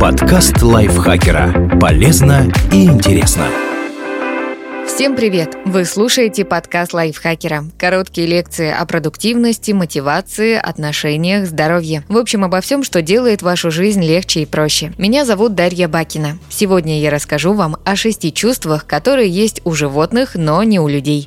Подкаст лайфхакера. Полезно и интересно. Всем привет! Вы слушаете подкаст лайфхакера. Короткие лекции о продуктивности, мотивации, отношениях, здоровье. В общем, обо всем, что делает вашу жизнь легче и проще. Меня зовут Дарья Бакина. Сегодня я расскажу вам о шести чувствах, которые есть у животных, но не у людей.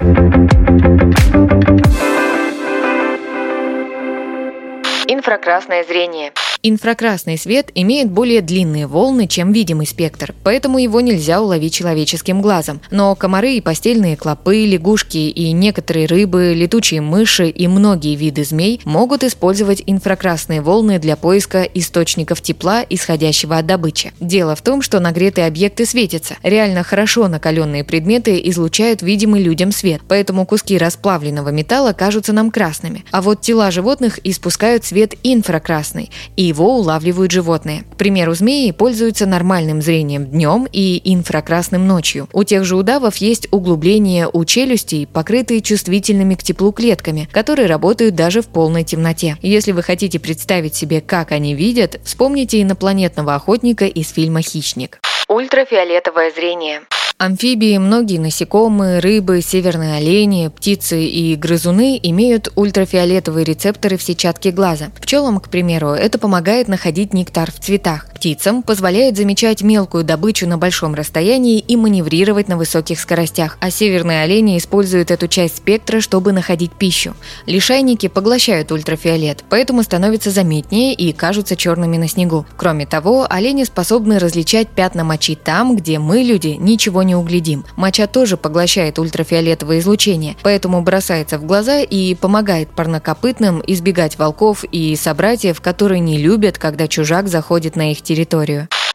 Инфракрасное зрение. Инфракрасный свет имеет более длинные волны, чем видимый спектр, поэтому его нельзя уловить человеческим глазом. Но комары и постельные клопы, лягушки и некоторые рыбы, летучие мыши и многие виды змей могут использовать инфракрасные волны для поиска источников тепла, исходящего от добычи. Дело в том, что нагретые объекты светятся. Реально хорошо накаленные предметы излучают видимый людям свет, поэтому куски расплавленного металла кажутся нам красными. А вот тела животных испускают свет инфракрасный, и его улавливают животные. К примеру, змеи пользуются нормальным зрением днем и инфракрасным ночью. У тех же удавов есть углубления у челюстей, покрытые чувствительными к теплу клетками, которые работают даже в полной темноте. Если вы хотите представить себе, как они видят, вспомните инопланетного охотника из фильма «Хищник». Ультрафиолетовое зрение. Амфибии, многие насекомые, рыбы, северные олени, птицы и грызуны имеют ультрафиолетовые рецепторы в сетчатке глаза. Пчелам, к примеру, это помогает находить нектар в цветах. Птицам позволяет замечать мелкую добычу на большом расстоянии и маневрировать на высоких скоростях, а северные олени используют эту часть спектра, чтобы находить пищу. Лишайники поглощают ультрафиолет, поэтому становятся заметнее и кажутся черными на снегу. Кроме того, олени способны различать пятна мочи там, где мы, люди, ничего не углядим. Моча тоже поглощает ультрафиолетовое излучение, поэтому бросается в глаза и помогает парнокопытным избегать волков и собратьев, которые не любят, когда чужак заходит на их территорию.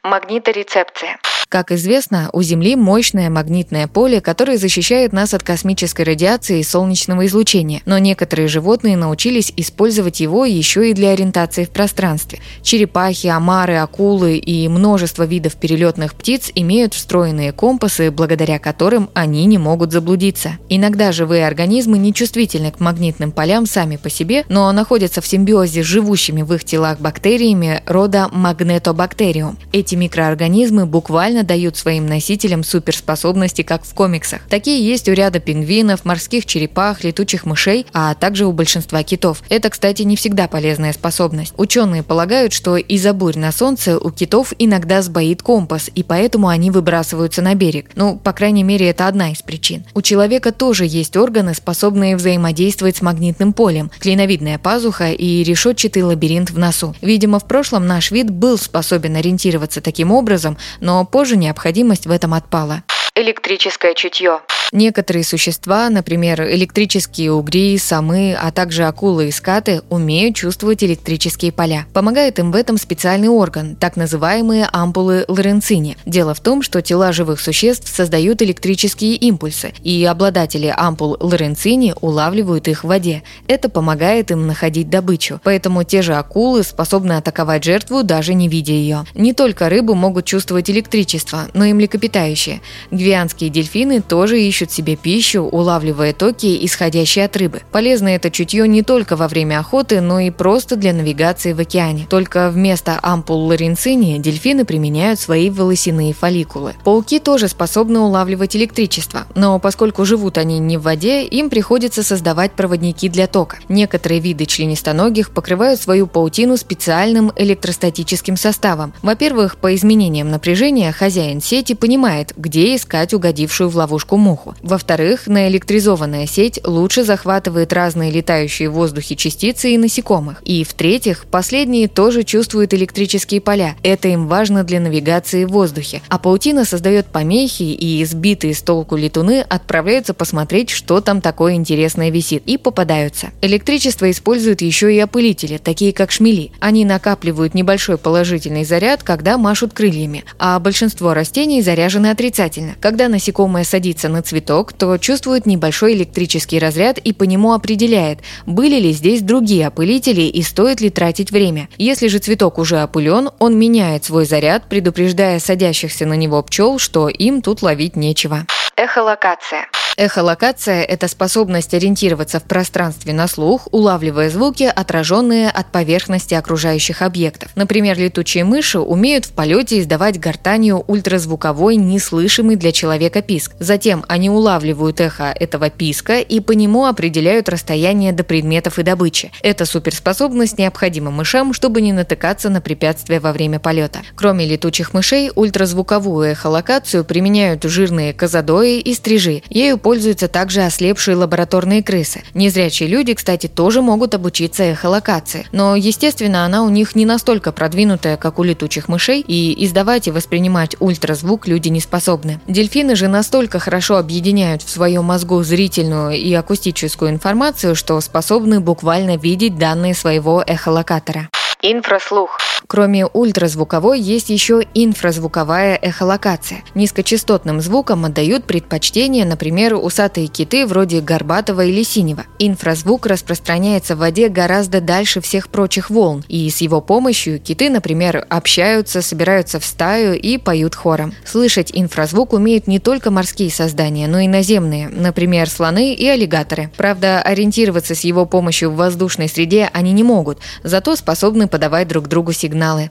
Магниторецепция. Как известно, у Земли мощное магнитное поле, которое защищает нас от космической радиации и солнечного излучения, но некоторые животные научились использовать его еще и для ориентации в пространстве. Черепахи, омары, акулы и множество видов перелетных птиц имеют встроенные компасы, благодаря которым они не могут заблудиться. Иногда живые организмы не чувствительны к магнитным полям сами по себе, но находятся в симбиозе с живущими в их телах бактериями рода магнетобактериум. Эти микроорганизмы буквально реально дают своим носителям суперспособности, как в комиксах. Такие есть у ряда пингвинов, морских черепах, летучих мышей, а также у большинства китов. Это, кстати, не всегда полезная способность. Ученые полагают, что из-за бурь на солнце у китов иногда сбоит компас, и поэтому они выбрасываются на берег. Ну, по крайней мере, это одна из причин. У человека тоже есть органы, способные взаимодействовать с магнитным полем, клиновидная пазуха и решетчатый лабиринт в носу. Видимо, в прошлом наш вид был способен ориентироваться таким образом, но позже Позже необходимость в этом отпала. Электрическое чутье. Некоторые существа, например, электрические угри, самы, а также акулы и скаты, умеют чувствовать электрические поля. Помогает им в этом специальный орган, так называемые ампулы Лоренцини. Дело в том, что тела живых существ создают электрические импульсы, и обладатели ампул Лоренцини улавливают их в воде. Это помогает им находить добычу. Поэтому те же акулы способны атаковать жертву, даже не видя ее. Не только рыбы могут чувствовать электричество, но и млекопитающие. Гвианские дельфины тоже ищут себе пищу, улавливая токи, исходящие от рыбы. Полезно это чутье не только во время охоты, но и просто для навигации в океане. Только вместо ампул лоренцини дельфины применяют свои волосяные фолликулы. Пауки тоже способны улавливать электричество, но поскольку живут они не в воде, им приходится создавать проводники для тока. Некоторые виды членистоногих покрывают свою паутину специальным электростатическим составом. Во-первых, по изменениям напряжения хозяин сети понимает, где искать угодившую в ловушку муху. Во-вторых, наэлектризованная сеть лучше захватывает разные летающие в воздухе частицы и насекомых. И в-третьих, последние тоже чувствуют электрические поля. Это им важно для навигации в воздухе. А паутина создает помехи, и избитые с толку летуны отправляются посмотреть, что там такое интересное висит, и попадаются. Электричество используют еще и опылители, такие как шмели. Они накапливают небольшой положительный заряд, когда машут крыльями, а большинство растений заряжены отрицательно. Когда насекомое садится на цвет цветок, то чувствует небольшой электрический разряд и по нему определяет, были ли здесь другие опылители и стоит ли тратить время. Если же цветок уже опылен, он меняет свой заряд, предупреждая садящихся на него пчел, что им тут ловить нечего. Эхолокация. Эхолокация – это способность ориентироваться в пространстве на слух, улавливая звуки, отраженные от поверхности окружающих объектов. Например, летучие мыши умеют в полете издавать гортанью ультразвуковой, неслышимый для человека писк. Затем они улавливают эхо этого писка и по нему определяют расстояние до предметов и добычи. Эта суперспособность необходима мышам, чтобы не натыкаться на препятствия во время полета. Кроме летучих мышей, ультразвуковую эхолокацию применяют жирные казадои и стрижи. Ею пользуются также ослепшие лабораторные крысы. Незрячие люди, кстати, тоже могут обучиться эхолокации. Но, естественно, она у них не настолько продвинутая, как у летучих мышей, и издавать и воспринимать ультразвук люди не способны. Дельфины же настолько хорошо объединяют в своем мозгу зрительную и акустическую информацию, что способны буквально видеть данные своего эхолокатора. Инфраслух. Кроме ультразвуковой, есть еще инфразвуковая эхолокация. Низкочастотным звуком отдают предпочтение, например, усатые киты вроде горбатого или синего. Инфразвук распространяется в воде гораздо дальше всех прочих волн, и с его помощью киты, например, общаются, собираются в стаю и поют хором. Слышать инфразвук умеют не только морские создания, но и наземные, например, слоны и аллигаторы. Правда, ориентироваться с его помощью в воздушной среде они не могут, зато способны подавать друг другу сигналы.